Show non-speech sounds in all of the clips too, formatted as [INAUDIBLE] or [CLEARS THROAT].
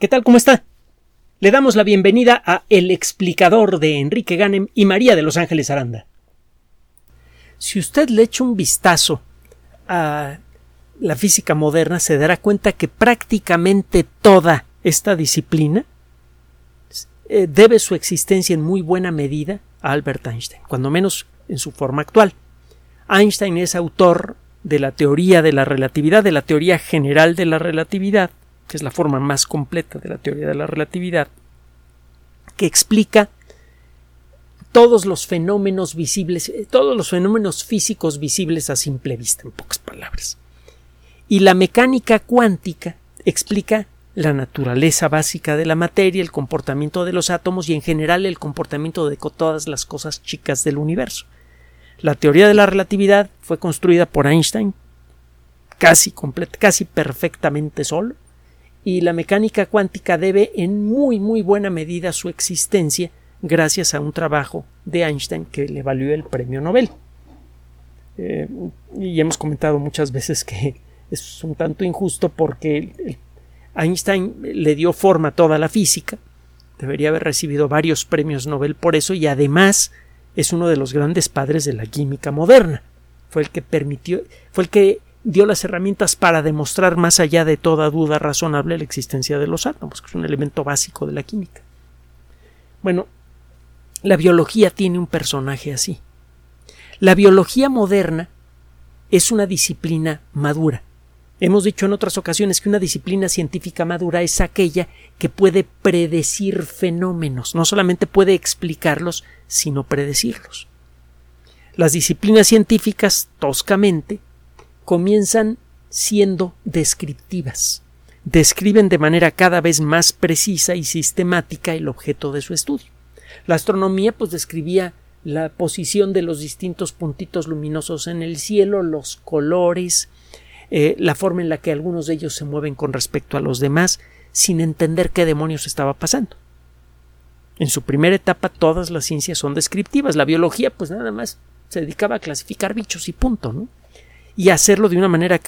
¿Qué tal? ¿Cómo está? Le damos la bienvenida a El explicador de Enrique Ganem y María de Los Ángeles Aranda. Si usted le echa un vistazo a la física moderna, se dará cuenta que prácticamente toda esta disciplina eh, debe su existencia en muy buena medida a Albert Einstein, cuando menos en su forma actual. Einstein es autor de la teoría de la relatividad, de la teoría general de la relatividad, que es la forma más completa de la teoría de la relatividad, que explica todos los fenómenos visibles, eh, todos los fenómenos físicos visibles a simple vista, en pocas palabras. Y la mecánica cuántica explica la naturaleza básica de la materia, el comportamiento de los átomos y en general el comportamiento de todas las cosas chicas del universo. La teoría de la relatividad fue construida por Einstein casi casi perfectamente solo y la mecánica cuántica debe en muy muy buena medida su existencia gracias a un trabajo de Einstein que le valió el premio Nobel. Eh, y hemos comentado muchas veces que [LAUGHS] es un tanto injusto porque Einstein le dio forma a toda la física, debería haber recibido varios premios Nobel por eso y además es uno de los grandes padres de la química moderna. Fue el que permitió, fue el que dio las herramientas para demostrar más allá de toda duda razonable la existencia de los átomos, que es un elemento básico de la química. Bueno, la biología tiene un personaje así. La biología moderna es una disciplina madura. Hemos dicho en otras ocasiones que una disciplina científica madura es aquella que puede predecir fenómenos, no solamente puede explicarlos, sino predecirlos. Las disciplinas científicas, toscamente, comienzan siendo descriptivas. Describen de manera cada vez más precisa y sistemática el objeto de su estudio. La astronomía pues describía la posición de los distintos puntitos luminosos en el cielo, los colores, eh, la forma en la que algunos de ellos se mueven con respecto a los demás, sin entender qué demonios estaba pasando. En su primera etapa todas las ciencias son descriptivas. La biología pues nada más se dedicaba a clasificar bichos y punto, ¿no? Y hacerlo de una manera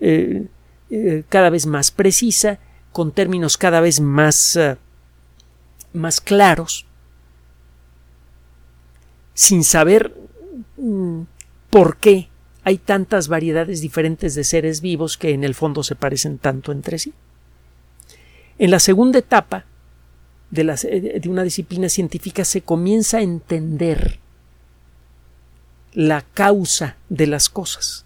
eh, eh, cada vez más precisa, con términos cada vez más, eh, más claros, sin saber mm, por qué hay tantas variedades diferentes de seres vivos que en el fondo se parecen tanto entre sí. En la segunda etapa de, de una disciplina científica se comienza a entender la causa de las cosas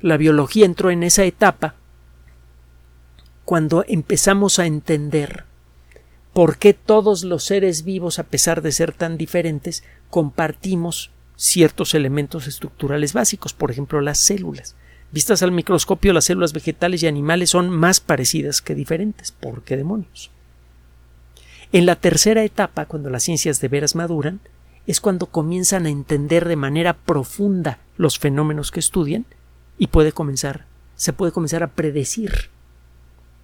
la biología entró en esa etapa cuando empezamos a entender por qué todos los seres vivos, a pesar de ser tan diferentes, compartimos ciertos elementos estructurales básicos, por ejemplo las células. Vistas al microscopio, las células vegetales y animales son más parecidas que diferentes. ¿Por qué demonios? En la tercera etapa, cuando las ciencias de veras maduran, es cuando comienzan a entender de manera profunda los fenómenos que estudian y puede comenzar, se puede comenzar a predecir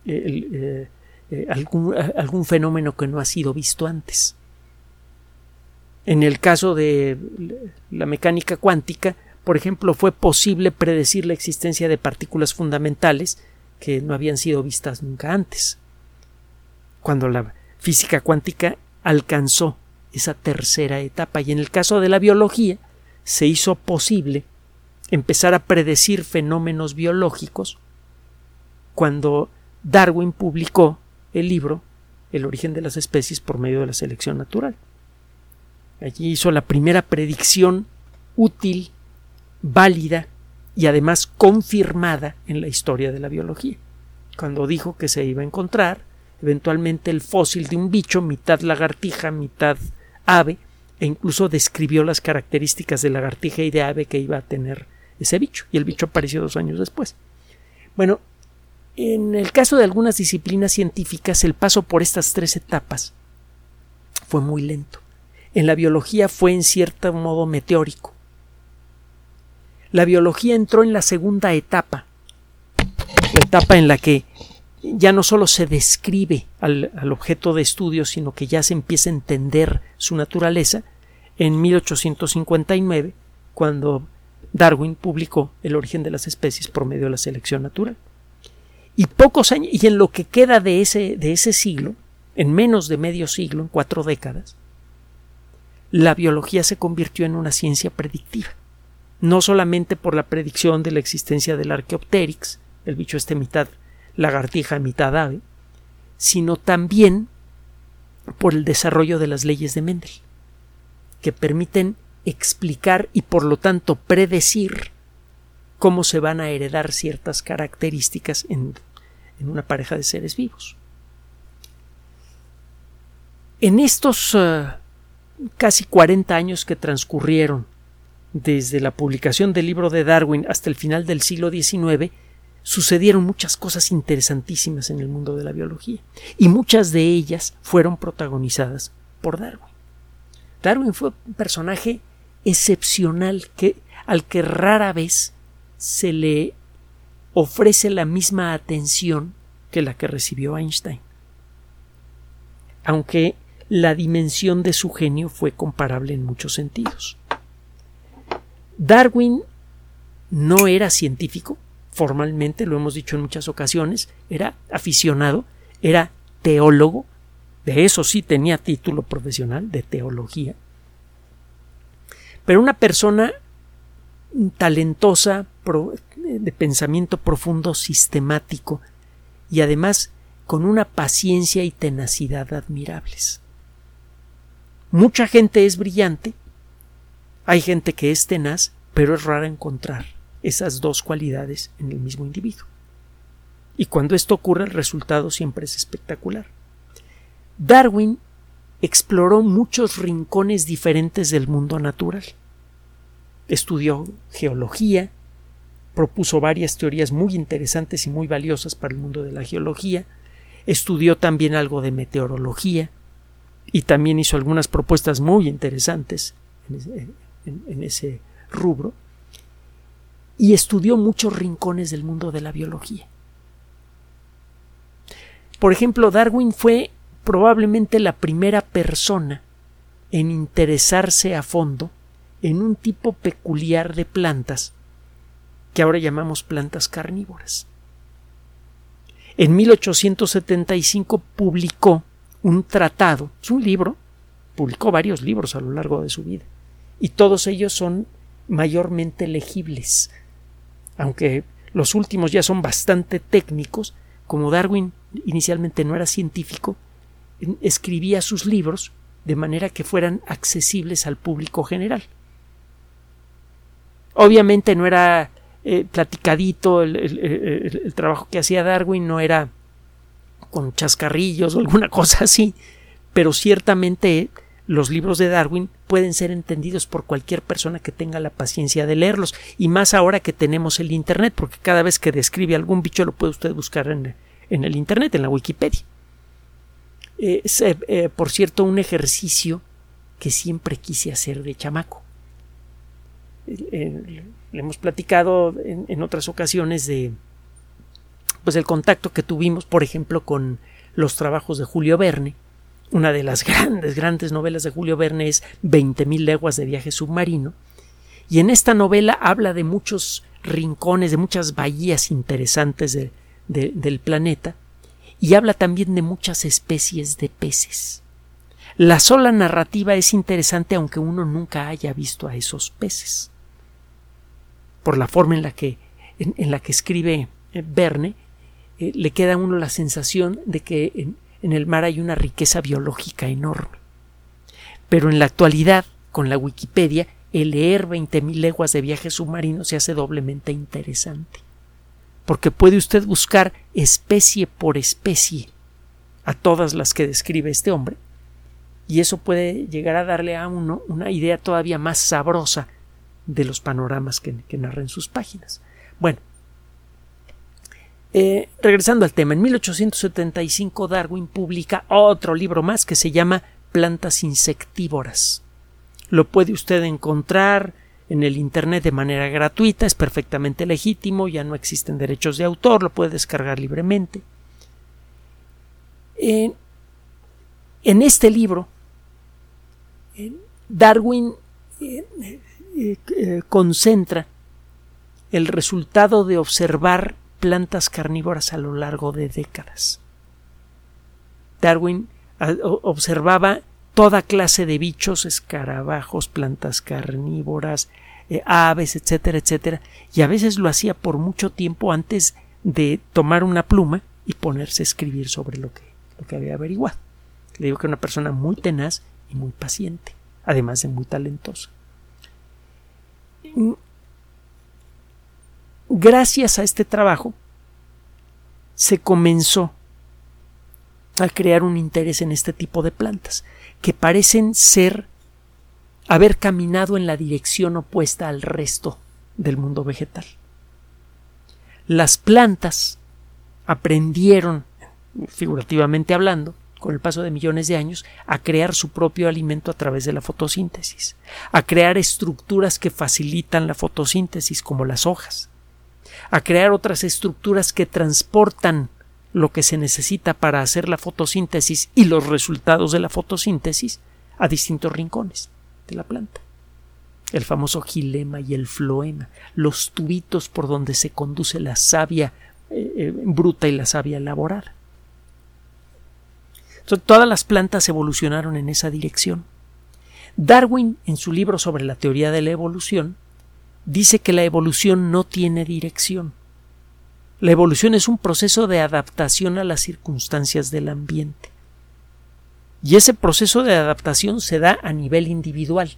eh, eh, algún, algún fenómeno que no ha sido visto antes. En el caso de la mecánica cuántica, por ejemplo, fue posible predecir la existencia de partículas fundamentales que no habían sido vistas nunca antes. Cuando la física cuántica alcanzó esa tercera etapa y en el caso de la biología se hizo posible empezar a predecir fenómenos biológicos cuando Darwin publicó el libro El origen de las especies por medio de la selección natural. Allí hizo la primera predicción útil, válida y además confirmada en la historia de la biología, cuando dijo que se iba a encontrar eventualmente el fósil de un bicho, mitad lagartija, mitad ave, e incluso describió las características de lagartija y de ave que iba a tener ese bicho, y el bicho apareció dos años después. Bueno, en el caso de algunas disciplinas científicas, el paso por estas tres etapas fue muy lento. En la biología fue en cierto modo meteórico. La biología entró en la segunda etapa, la etapa en la que ya no solo se describe al, al, objeto de estudio, sino que ya se empieza a entender su naturaleza, en 1859, cuando Darwin publicó El origen de las especies por medio de la selección natural. Y pocos años, y en lo que queda de ese, de ese siglo, en menos de medio siglo, en cuatro décadas, la biología se convirtió en una ciencia predictiva. No solamente por la predicción de la existencia del Archaeopteryx, el bicho este mitad lagartija, mitad ave, sino también por el desarrollo de las leyes de Mendel, que permiten explicar y por lo tanto predecir cómo se van a heredar ciertas características en, una pareja de seres vivos. En estos eh, casi 40 años que transcurrieron desde la publicación del libro de Darwin hasta el final del siglo XIX, sucedieron muchas cosas interesantísimas en el mundo de la biología y muchas de ellas fueron protagonizadas por Darwin. Darwin fue un personaje excepcional que, al que rara vez se le ofrece la misma atención que la que recibió Einstein. Aunque la dimensión de su genio fue comparable en muchos sentidos. Darwin no era científico, formalmente, lo hemos dicho en muchas ocasiones, era aficionado, era teólogo, de eso sí tenía título profesional de teología, pero una persona talentosa, de pensamiento profundo, sistemático y además con una paciencia y tenacidad admirables. Mucha gente es brillante, hay gente que es tenaz, pero es raro encontrar esas dos cualidades en el mismo individuo. Y cuando esto ocurre el resultado siempre es espectacular. Darwin exploró muchos rincones diferentes del mundo natural. Estudió geología, propuso varias teorías muy interesantes y muy valiosas para el mundo de la geología, estudió también algo de meteorología y también hizo algunas propuestas muy interesantes en ese, rubro y estudió muchos rincones del mundo de la biología. Por ejemplo, Darwin fue probablemente la primera persona en interesarse a fondo en un tipo peculiar de plantas que ahora llamamos plantas carnívoras. En 1875 publicó un tratado, es un libro, publicó varios libros a lo largo de su vida, y todos ellos son mayormente legibles aunque los últimos ya son bastante técnicos, como Darwin inicialmente no era científico, escribía sus libros de manera que fueran accesibles al público general. Obviamente no era eh, platicadito el, trabajo que hacía Darwin, no era con chascarrillos o alguna [LAUGHS] cosa así, pero ciertamente los libros de Darwin pueden ser entendidos por cualquier persona que tenga la paciencia de leerlos, y más ahora que tenemos el Internet, porque cada vez que describe algún bicho lo puede usted buscar en, el Internet, en la Wikipedia. Es, eh, eh, por cierto, un ejercicio que siempre quise hacer de chamaco. le hemos platicado en, otras ocasiones de pues el contacto que tuvimos, por ejemplo, con los trabajos de Julio Verne, una de las [LAUGHS] grandes, grandes novelas de Julio Verne es Veinte mil leguas de viaje submarino. Y en esta novela habla de muchos rincones, de muchas bahías interesantes del planeta. Y habla también de muchas especies de peces. La sola narrativa es interesante aunque uno nunca haya visto a esos peces. Por la forma en la que, en, la que escribe eh, Verne, eh, le queda a uno la sensación de que en el mar hay una riqueza biológica enorme. Pero en la actualidad, con la Wikipedia, el leer 20.000 leguas de viaje submarino se hace doblemente interesante. Porque puede usted buscar especie por especie a todas las que describe este hombre, y eso puede llegar a darle a uno una idea todavía más sabrosa de los panoramas que, que narra en sus páginas. Bueno, eh, regresando al tema, en 1875 Darwin publica otro libro más que se llama Plantas insectívoras. Lo puede usted encontrar en el Internet de manera gratuita, es perfectamente legítimo, ya no existen derechos de autor, lo puede descargar libremente. en este libro, Darwin eh, eh, concentra el resultado de observar plantas carnívoras a lo largo de décadas. Darwin observaba toda clase de bichos, escarabajos, plantas carnívoras, eh, aves, etcétera, etcétera, y a veces lo hacía por mucho tiempo antes de tomar una pluma y ponerse a escribir sobre lo que, lo que había averiguado. Le digo que era una persona muy tenaz y muy paciente, además de muy talentosa. Gracias a este trabajo se comenzó a crear un interés en este tipo de plantas, que parecen ser haber caminado en la dirección opuesta al resto del mundo vegetal. Las plantas aprendieron, figurativamente hablando, con el paso de millones de años, a crear su propio alimento a través de la fotosíntesis, a crear estructuras que facilitan la fotosíntesis, como las hojas, a crear otras estructuras que transportan lo que se necesita para hacer la fotosíntesis y los resultados de la fotosíntesis a distintos rincones de la planta. El famoso gilema y el floema, los tubitos por donde se conduce la savia eh, eh, bruta y la savia elaborada. todas las plantas evolucionaron en esa dirección. Darwin, en su libro sobre la teoría de la evolución, dice que la evolución no tiene dirección. La evolución es un proceso de adaptación a las circunstancias del ambiente. Y ese proceso de adaptación se da a nivel individual.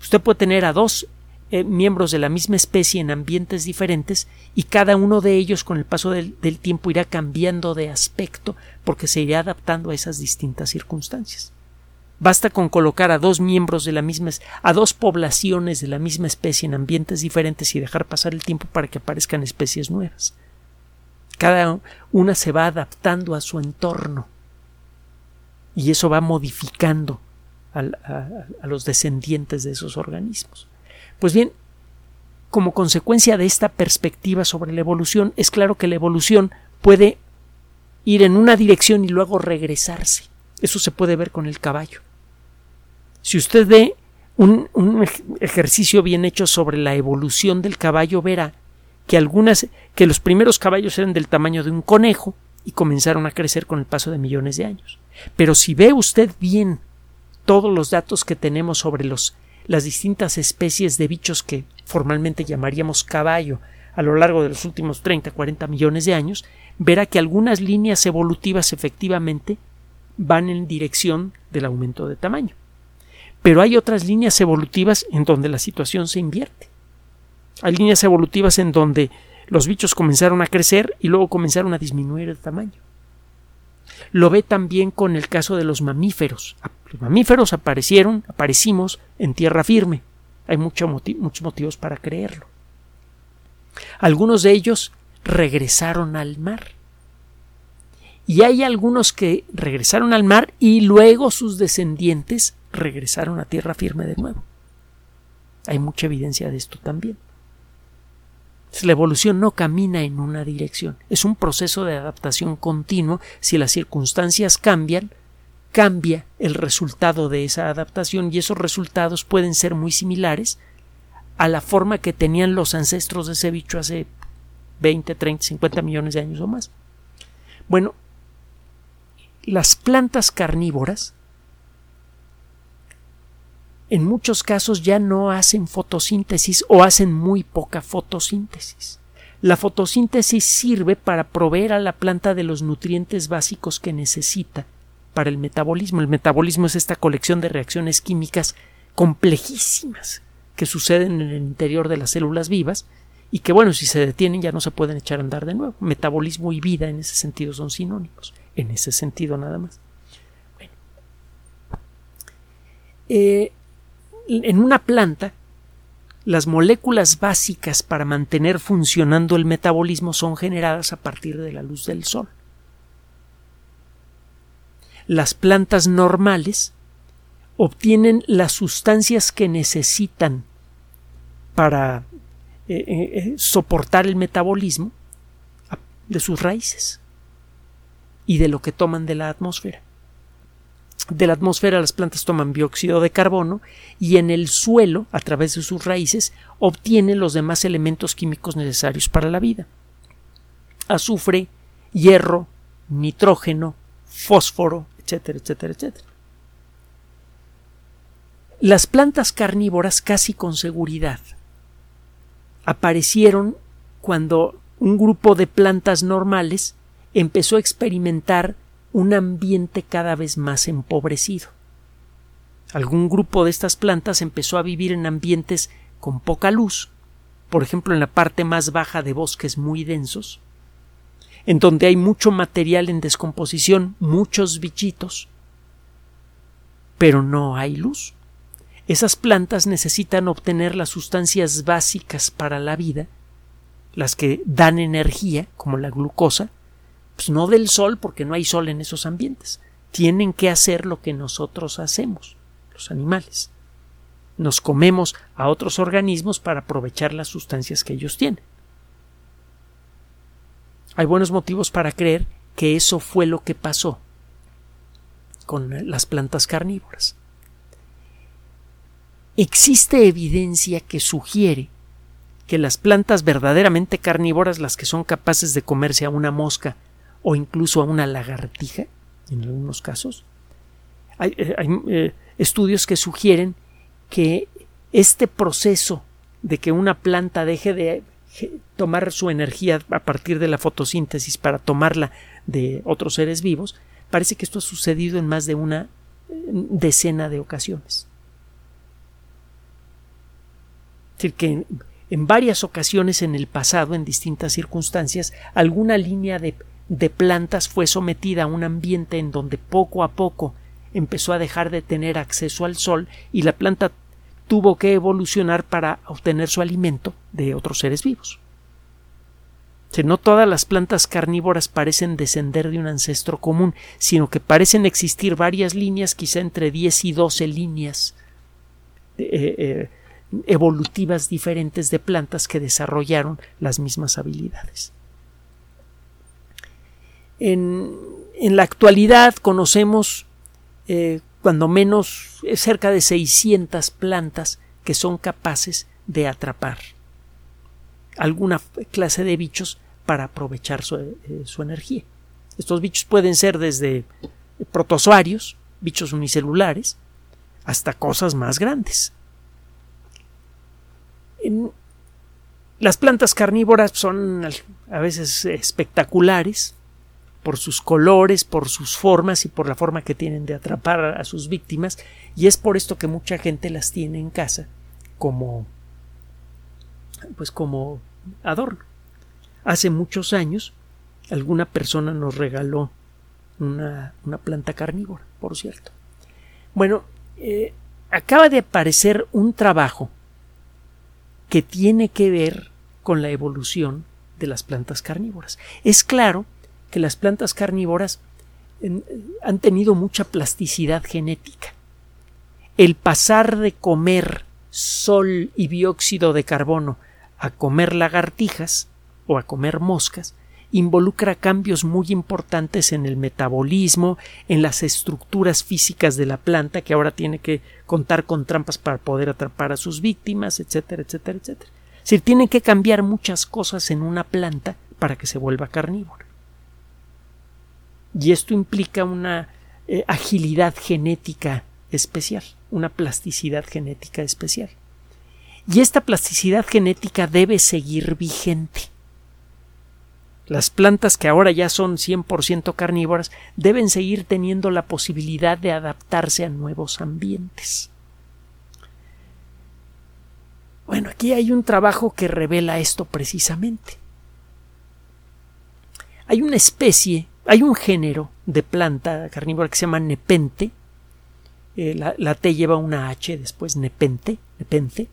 Usted puede tener a dos eh, miembros de la misma especie en ambientes diferentes y cada uno de ellos con el paso del, del tiempo irá cambiando de aspecto porque se irá adaptando a esas distintas circunstancias. Basta con colocar a dos miembros de la misma a dos poblaciones de la misma especie en ambientes diferentes y dejar pasar el tiempo para que aparezcan especies nuevas. Cada una se va adaptando a su entorno y eso va modificando a, los descendientes de esos organismos. Pues bien, como consecuencia de esta perspectiva sobre la evolución, es claro que la evolución puede ir en una dirección y luego regresarse. Eso se puede ver con el caballo. Si usted ve un, ejercicio bien hecho sobre la evolución del caballo, verá que algunas, que los primeros caballos eran del tamaño de un conejo y comenzaron a crecer con el paso de millones de años. Pero si ve usted bien todos los datos que tenemos sobre los, las distintas especies de bichos que formalmente llamaríamos caballo a lo largo de los últimos 30, 40 millones de años, verá que algunas líneas evolutivas efectivamente van en dirección del aumento de tamaño. Pero hay otras líneas evolutivas en donde la situación se invierte. Hay líneas evolutivas en donde los bichos comenzaron a crecer y luego comenzaron a disminuir el tamaño. Lo ve también con el caso de los mamíferos. Los mamíferos aparecieron, aparecimos en tierra firme. Hay muchos motivos para creerlo. Algunos de ellos regresaron al mar. Y hay algunos que regresaron al mar y luego sus descendientes regresaron a tierra firme de nuevo. Hay mucha evidencia de esto también. La evolución no camina en una dirección, es un proceso de adaptación continuo. Si las circunstancias cambian, cambia el resultado de esa adaptación y esos resultados pueden ser muy similares a la forma que tenían los ancestros de ese bicho hace 20, 30, 50 millones de años o más. Bueno, las plantas carnívoras en muchos casos ya no hacen fotosíntesis o hacen muy poca fotosíntesis. La fotosíntesis sirve para proveer a la planta de los nutrientes básicos que necesita para el metabolismo. El metabolismo es esta colección de reacciones químicas complejísimas que suceden en el interior de las células vivas y que, bueno, si se detienen ya no se pueden echar a andar de nuevo. Metabolismo y vida en ese sentido son sinónimos, en ese sentido nada más. Bueno. Eh, en una planta, las moléculas básicas para mantener funcionando el metabolismo son generadas a partir de la luz del sol. Las plantas normales obtienen las sustancias que necesitan para eh, eh, eh, soportar el metabolismo de sus raíces y de lo que toman de la atmósfera de la atmósfera las plantas toman dióxido de carbono y en el suelo, a través de sus raíces, obtienen los demás elementos químicos necesarios para la vida. azufre, hierro, nitrógeno, fósforo, etcétera, etcétera, etcétera. Las plantas carnívoras casi con seguridad aparecieron cuando un grupo de plantas normales empezó a experimentar un ambiente cada vez más empobrecido. Algún grupo de estas plantas empezó a vivir en ambientes con poca luz, por ejemplo en la parte más baja de bosques muy densos, en donde hay mucho material en descomposición, muchos bichitos, pero no hay luz. Esas plantas necesitan obtener las sustancias básicas para la vida, las que dan energía, como la glucosa, pues no del sol, porque no hay sol en esos ambientes. Tienen que hacer lo que nosotros hacemos, los animales. Nos comemos a otros organismos para aprovechar las sustancias que ellos tienen. Hay buenos motivos para creer que eso fue lo que pasó con las plantas carnívoras. Existe evidencia que sugiere que las plantas verdaderamente carnívoras, las que son capaces de comerse a una mosca o incluso a una lagartija, en algunos casos, hay, eh, eh, estudios que sugieren que este proceso de que una planta deje de tomar su energía a partir de la fotosíntesis para tomarla de otros seres vivos, parece que esto ha sucedido en más de una decena de ocasiones. Es decir, que en, varias ocasiones en el pasado, en distintas circunstancias, alguna línea de, de plantas fue sometida a un ambiente en donde poco a poco empezó a dejar de tener acceso al sol y la planta tuvo que evolucionar para obtener su alimento de otros seres vivos. no todas las plantas carnívoras parecen descender de un ancestro común, sino que parecen existir varias líneas, quizá entre 10 y 12 líneas eh, eh, evolutivas diferentes de plantas que desarrollaron las mismas habilidades. En, la actualidad conocemos eh, cuando menos cerca de 600 plantas que son capaces de atrapar alguna clase de bichos para aprovechar eh, su, energía. Estos bichos pueden ser desde protozoarios, bichos unicelulares, hasta cosas más grandes las plantas carnívoras son a veces espectaculares por sus colores, por sus formas y por la forma que tienen de atrapar a sus víctimas, y es por esto que mucha gente las tiene en casa como pues como adorno. Hace muchos años alguna persona nos regaló una, planta carnívora, por cierto. Bueno, eh, acaba de aparecer un trabajo que tiene que ver con la evolución de las plantas carnívoras. Es claro que las plantas carnívoras han tenido mucha plasticidad genética. El pasar de comer sol y dióxido de carbono a comer lagartijas o a comer moscas involucra cambios muy importantes en el metabolismo, en las estructuras físicas de la planta, que ahora tiene que contar con trampas para poder atrapar a sus víctimas, etcétera, etcétera, etcétera. Es decir, tiene que cambiar muchas cosas en una planta para que se vuelva carnívora. Y esto implica una eh, agilidad genética especial, una plasticidad genética especial. Y esta plasticidad genética debe seguir vigente. Las plantas que ahora ya son 100% carnívoras deben seguir teniendo la posibilidad de adaptarse a nuevos ambientes. Bueno, aquí hay un trabajo que revela esto precisamente. Hay una especie, hay un género de planta carnívora que se llama nepente. Eh, la, T lleva una H después nepente, nepente.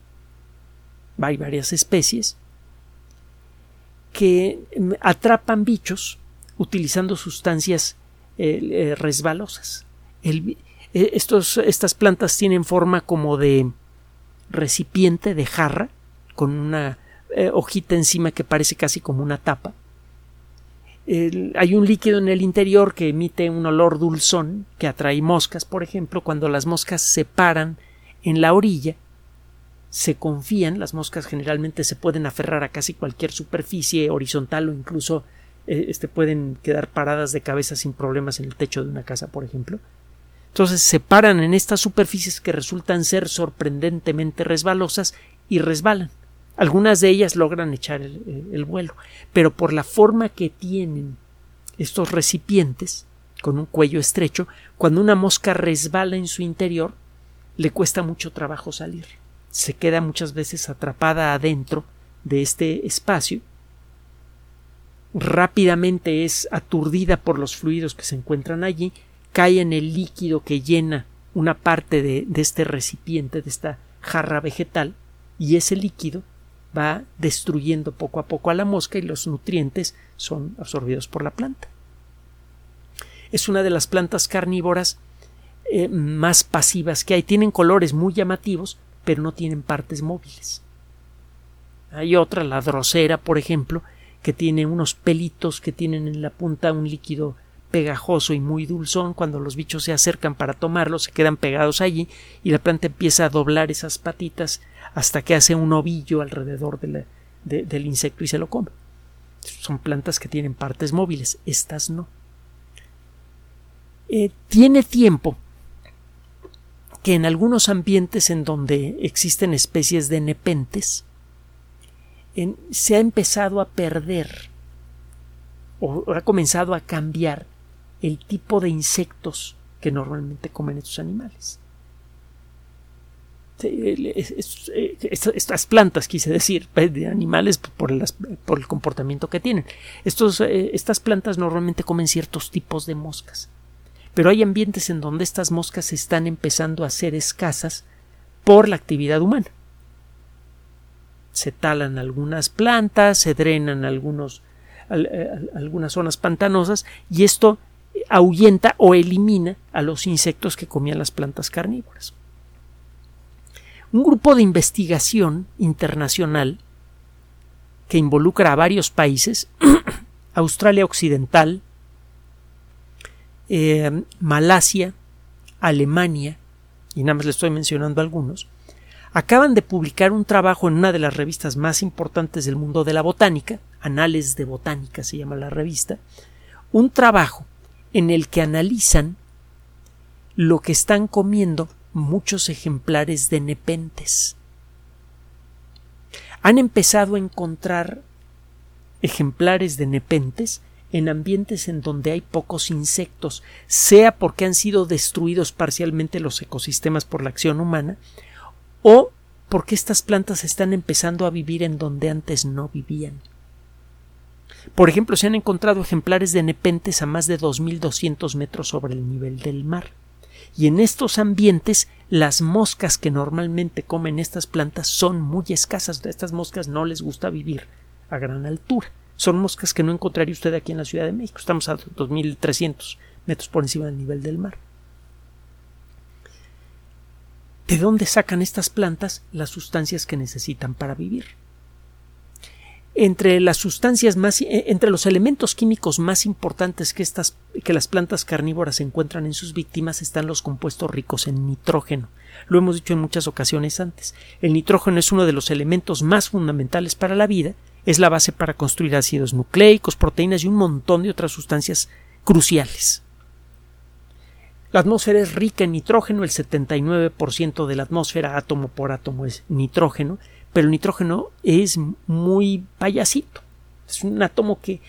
Hay varias especies que mm, atrapan bichos utilizando sustancias eh, eh, resbalosas. Estos, estas plantas tienen forma como de recipiente, de jarra, con una hojita encima que parece casi como una tapa. Hay un líquido en el interior que emite un olor dulzón que atrae moscas, por ejemplo, cuando las moscas se paran en la orilla se confían, las moscas generalmente se pueden aferrar a casi cualquier superficie horizontal o incluso eh, este, pueden quedar paradas de cabeza sin problemas en el techo de una casa, por ejemplo. Entonces se paran en estas superficies que resultan ser sorprendentemente resbalosas y resbalan. Algunas de ellas logran echar el, el vuelo, pero por la forma que tienen estos recipientes, con un cuello estrecho, cuando una mosca resbala en su interior, le cuesta mucho trabajo salir. Se queda muchas veces atrapada adentro de este espacio rápidamente es aturdida por los fluidos que se encuentran allí, cae en el líquido que llena una parte de, este recipiente, de esta jarra vegetal, y ese líquido va destruyendo poco a poco a la mosca y los nutrientes son absorbidos por la planta. Es una de las plantas carnívoras eh, más pasivas que hay. Tienen colores muy llamativos, pero no tienen partes móviles. Hay otra, la drosera, por ejemplo, que tiene unos pelitos que tienen en la punta un líquido pegajoso y muy dulzón. Cuando los bichos se acercan para tomarlo, se quedan pegados allí y la planta empieza a doblar esas patitas hasta que hace un ovillo alrededor del insecto y se lo come. Son plantas que tienen partes móviles, estas no. Eh, tiene tiempo que en algunos ambientes en donde existen especies de nepentes, se ha empezado a perder o ha comenzado a cambiar el tipo de insectos que normalmente comen estos animales. Estas plantas, quise decir, de animales por el, por el comportamiento que tienen. Estos, eh, estas plantas normalmente comen ciertos tipos de moscas. Pero hay ambientes en donde estas moscas están empezando a ser escasas por la actividad humana se talan algunas plantas, se drenan algunos, eh, algunas zonas pantanosas y esto ahuyenta o elimina a los insectos que comían las plantas carnívoras. Un grupo de investigación internacional que involucra a varios países, [CLEARS THROAT] Australia Occidental, eh, Malasia, Alemania, y nada más le estoy mencionando algunos, acaban de publicar un trabajo en una de las revistas más importantes del mundo de la botánica, Anales de Botánica se llama la revista, un trabajo en el que analizan lo que están comiendo muchos ejemplares de nepentes. Han empezado a encontrar ejemplares de nepentes en ambientes en donde hay pocos insectos, sea porque han sido destruidos parcialmente los ecosistemas por la acción humana, o porque estas plantas están empezando a vivir en donde antes no vivían. Por ejemplo, se han encontrado ejemplares de nepentes a más de 2.200 metros sobre el nivel del mar. Y en estos ambientes las moscas que normalmente comen estas plantas son muy escasas. A estas moscas no les gusta vivir a gran altura. Son moscas que no encontraría usted aquí en la Ciudad de México. Estamos a 2.300 metros por encima del nivel del mar. ¿De dónde sacan estas plantas las sustancias que necesitan para vivir? Entre las sustancias más, eh, entre los elementos químicos más importantes que estas, que las plantas carnívoras encuentran en sus víctimas están los compuestos ricos en nitrógeno. Lo hemos dicho en muchas ocasiones antes. El nitrógeno es uno de los elementos más fundamentales para la vida, es la base para construir ácidos nucleicos, proteínas y un montón de otras sustancias cruciales. La atmósfera es rica en nitrógeno, el 79% de la atmósfera átomo por átomo es nitrógeno, pero el nitrógeno es muy payasito. Es un átomo que,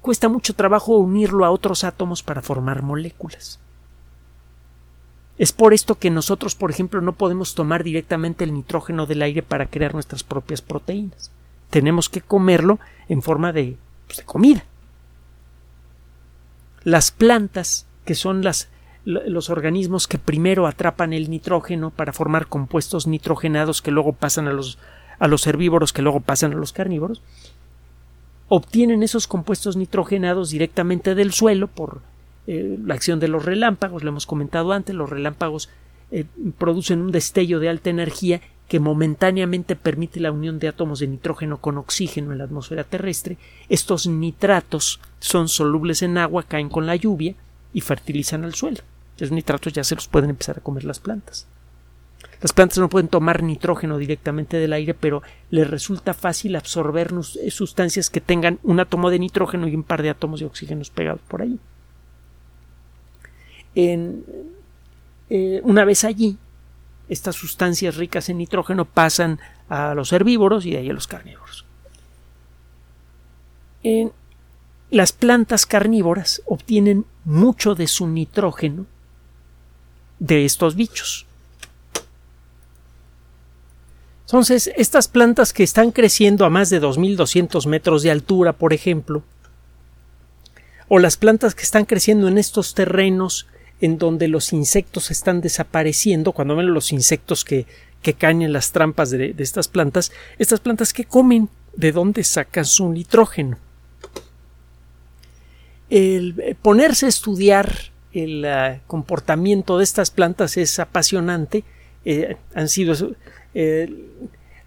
cuesta mucho trabajo unirlo a otros átomos para formar moléculas. Es por esto que nosotros, por ejemplo, no podemos tomar directamente el nitrógeno del aire para crear nuestras propias proteínas. Tenemos que comerlo en forma de, pues, comida. Las plantas, que son las los organismos que primero atrapan el nitrógeno para formar compuestos nitrogenados que luego pasan a los, a los herbívoros, que luego pasan a los carnívoros, obtienen esos compuestos nitrogenados directamente del suelo por eh, la acción de los relámpagos, lo hemos comentado antes, los relámpagos eh, producen un destello de alta energía que momentáneamente permite la unión de átomos de nitrógeno con oxígeno en la atmósfera terrestre. Estos nitratos son solubles en agua, caen con la lluvia y fertilizan el suelo. Los nitratos ya se los pueden empezar a comer las plantas. Las plantas no pueden tomar nitrógeno directamente del aire, pero les resulta fácil absorber sustancias que tengan un átomo de nitrógeno y un par de átomos de oxígeno pegados por ahí. En, eh, una vez allí, estas sustancias ricas en nitrógeno pasan a los herbívoros y de ahí a los carnívoros. En las plantas carnívoras obtienen mucho de su nitrógeno de estos bichos. Entonces, estas plantas que están creciendo a más de 2.200 metros de altura, por ejemplo, o las plantas que están creciendo en estos terrenos en donde los insectos están desapareciendo, cuando ven los insectos que, que caen en las trampas de, estas plantas, estas plantas que comen, ¿de dónde sacan su nitrógeno? El ponerse a estudiar el uh, comportamiento de estas plantas es apasionante. Eh, han sido eh,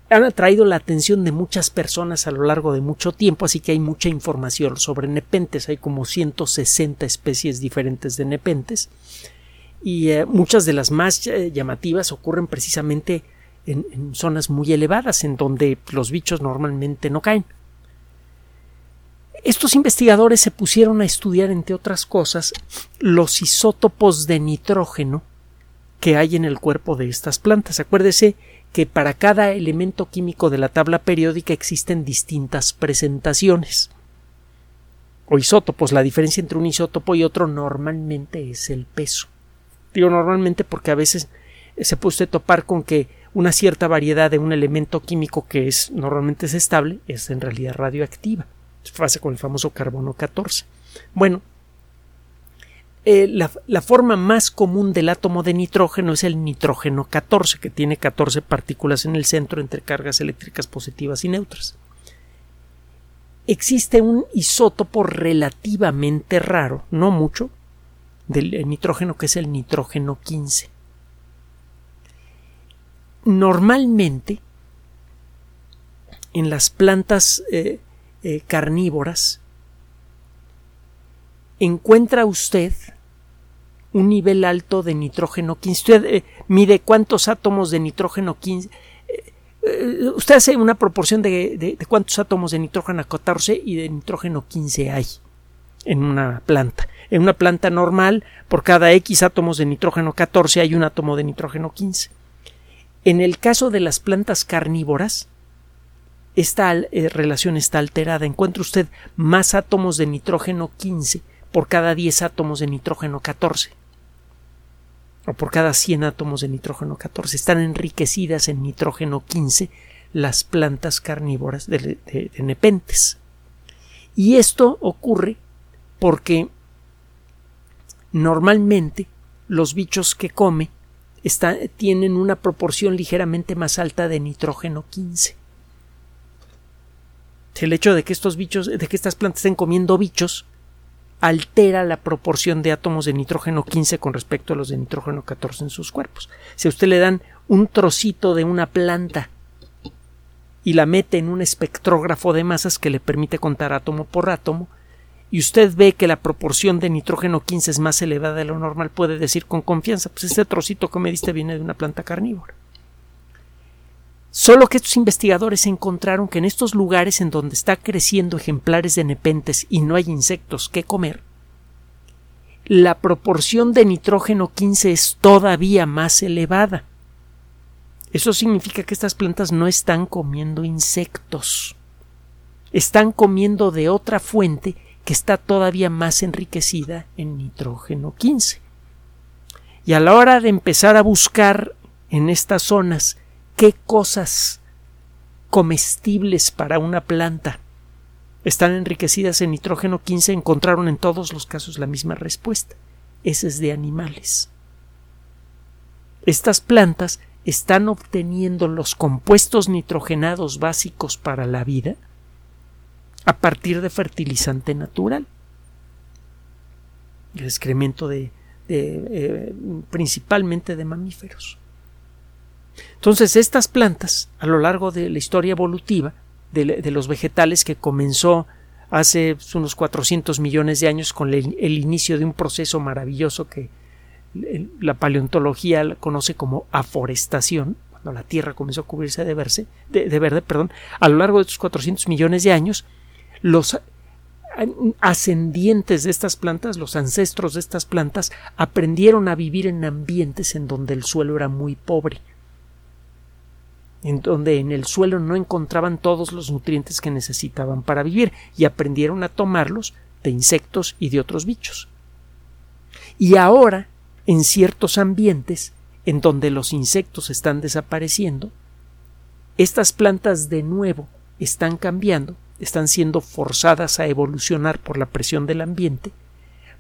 han atraído la atención de muchas personas a lo largo de mucho tiempo, así que hay mucha información sobre nepentes. Hay como 160 especies diferentes de nepentes y eh, muchas de las más eh, llamativas ocurren precisamente en, en, zonas muy elevadas, en donde los bichos normalmente no caen. Estos investigadores se pusieron a estudiar, entre otras cosas, los isótopos de nitrógeno que hay en el cuerpo de estas plantas. Acuérdese que para cada elemento químico de la tabla periódica existen distintas presentaciones o isótopos. La diferencia entre un isótopo y otro normalmente es el peso. Digo normalmente porque a veces se puede topar con que una cierta variedad de un elemento químico que es normalmente es estable es en realidad radioactiva. Pasa con el famoso carbono 14. Bueno, eh, la, forma más común del átomo de nitrógeno es el nitrógeno 14, que tiene 14 partículas en el centro entre cargas eléctricas positivas y neutras. Existe un isótopo relativamente raro, no mucho, del nitrógeno que es el nitrógeno 15. Normalmente, en las plantas eh, eh, carnívoras, encuentra usted un nivel alto de nitrógeno 15. Usted eh, mide cuántos átomos de nitrógeno 15. Eh, usted hace una proporción de, cuántos átomos de nitrógeno 14 y de nitrógeno 15 hay en una planta. En una planta normal, por cada X átomos de nitrógeno 14 hay un átomo de nitrógeno 15. En el caso de las plantas carnívoras, esta relación está alterada. Encuentra usted más átomos de nitrógeno 15 por cada 10 átomos de nitrógeno 14 o por cada 100 átomos de nitrógeno 14. Están enriquecidas en nitrógeno 15 las plantas carnívoras de, nepentes. Y esto ocurre porque normalmente los bichos que come tienen una proporción ligeramente más alta de nitrógeno 15. El hecho de que estos bichos, de que estas plantas estén comiendo bichos, altera la proporción de átomos de nitrógeno 15 con respecto a los de nitrógeno 14 en sus cuerpos. Si a usted le dan un trocito de una planta y la mete en un espectrógrafo de masas que le permite contar átomo por átomo, y usted ve que la proporción de nitrógeno 15 es más elevada de lo normal, puede decir con confianza, pues este trocito que me diste viene de una planta carnívora. Solo que estos investigadores encontraron que en estos lugares en donde está creciendo ejemplares de nepentes y no hay insectos que comer, la proporción de nitrógeno 15 es todavía más elevada. Eso significa que estas plantas no están comiendo insectos, están comiendo de otra fuente que está todavía más enriquecida en nitrógeno 15. Y a la hora de empezar a buscar en estas zonas qué cosas comestibles para una planta están enriquecidas en nitrógeno 15 encontraron en todos los casos la misma respuesta. Ese es de animales. Estas plantas están obteniendo los compuestos nitrogenados básicos para la vida a partir de fertilizante natural. El excremento de, eh, principalmente de mamíferos. Entonces, estas plantas, a lo largo de la historia evolutiva de, los vegetales que comenzó hace unos 400 millones de años con el, inicio de un proceso maravilloso que la paleontología conoce como aforestación, cuando la Tierra comenzó a cubrirse de, de, verde, perdón, a lo largo de estos 400 millones de años, los ascendientes de estas plantas, los ancestros de estas plantas, aprendieron a vivir en ambientes en donde el suelo era muy pobre, en donde en el suelo no encontraban todos los nutrientes que necesitaban para vivir y aprendieron a tomarlos de insectos y de otros bichos. Y ahora, en ciertos ambientes en donde los insectos están desapareciendo, estas plantas de nuevo están cambiando, están siendo forzadas a evolucionar por la presión del ambiente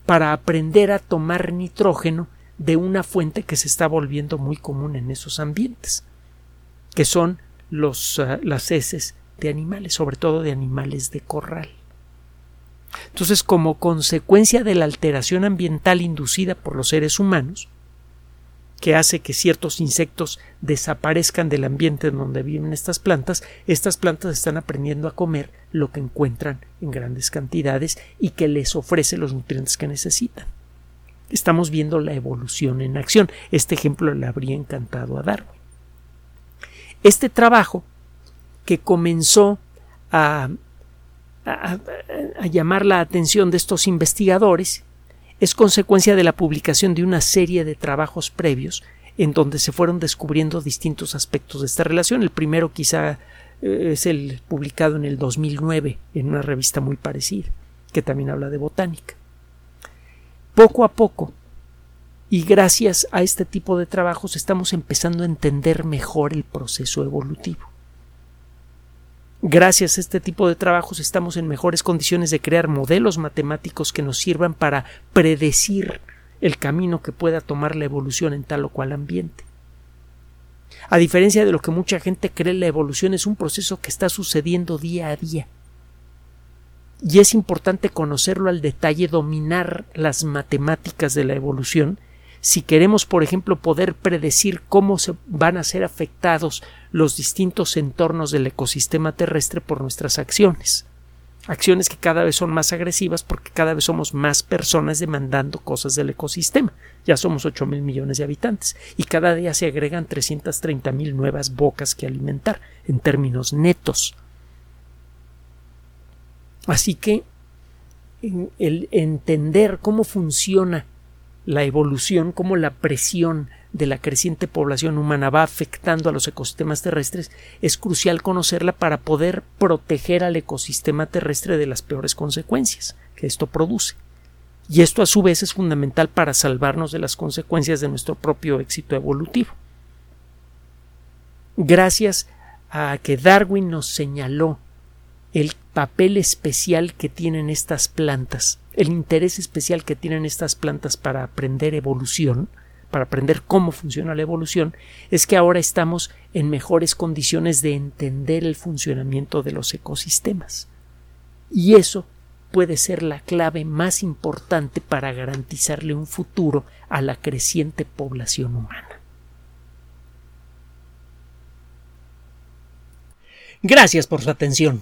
para aprender a tomar nitrógeno de una fuente que se está volviendo muy común en esos ambientes que son los, ah, las heces de animales, sobre todo de animales de corral. Entonces, como consecuencia de la alteración ambiental inducida por los seres humanos, que hace que ciertos insectos desaparezcan del ambiente en donde viven estas plantas, estas plantas están aprendiendo a comer lo que encuentran en grandes cantidades y que les ofrece los nutrientes que necesitan. Estamos viendo la evolución en acción. Este ejemplo le habría encantado a Darwin. Este trabajo que comenzó a, llamar la atención de estos investigadores es consecuencia de la publicación de una serie de trabajos previos en donde se fueron descubriendo distintos aspectos de esta relación. El primero quizá eh, es el publicado en el 2009 en una revista muy parecida, que también habla de botánica. Poco a poco y gracias a este tipo de trabajos estamos empezando a entender mejor el proceso evolutivo. Gracias a este tipo de trabajos estamos en mejores condiciones de crear modelos matemáticos que nos sirvan para predecir el camino que pueda tomar la evolución en tal o cual ambiente. A diferencia de lo que mucha gente cree, la evolución es un proceso que está sucediendo día a día. Y es importante conocerlo al detalle, dominar las matemáticas de la evolución si queremos, por ejemplo, poder predecir cómo se van a ser afectados los distintos entornos del ecosistema terrestre por nuestras acciones. Acciones que cada vez son más agresivas porque cada vez somos más personas demandando cosas del ecosistema. Ya somos 8 mil millones de habitantes y cada día se agregan 330 mil nuevas bocas que alimentar en términos netos. Así que el entender cómo funciona la evolución, cómo la presión de la creciente población humana va afectando a los ecosistemas terrestres, es crucial conocerla para poder proteger al ecosistema terrestre de las peores consecuencias que esto produce. Y esto a su vez es fundamental para salvarnos de las consecuencias de nuestro propio éxito evolutivo. Gracias a que Darwin nos señaló el papel especial que tienen estas plantas, el interés especial que tienen estas plantas para aprender evolución, para aprender cómo funciona la evolución, es que ahora estamos en mejores condiciones de entender el funcionamiento de los ecosistemas. Y eso puede ser la clave más importante para garantizarle un futuro a la creciente población humana. Gracias por su atención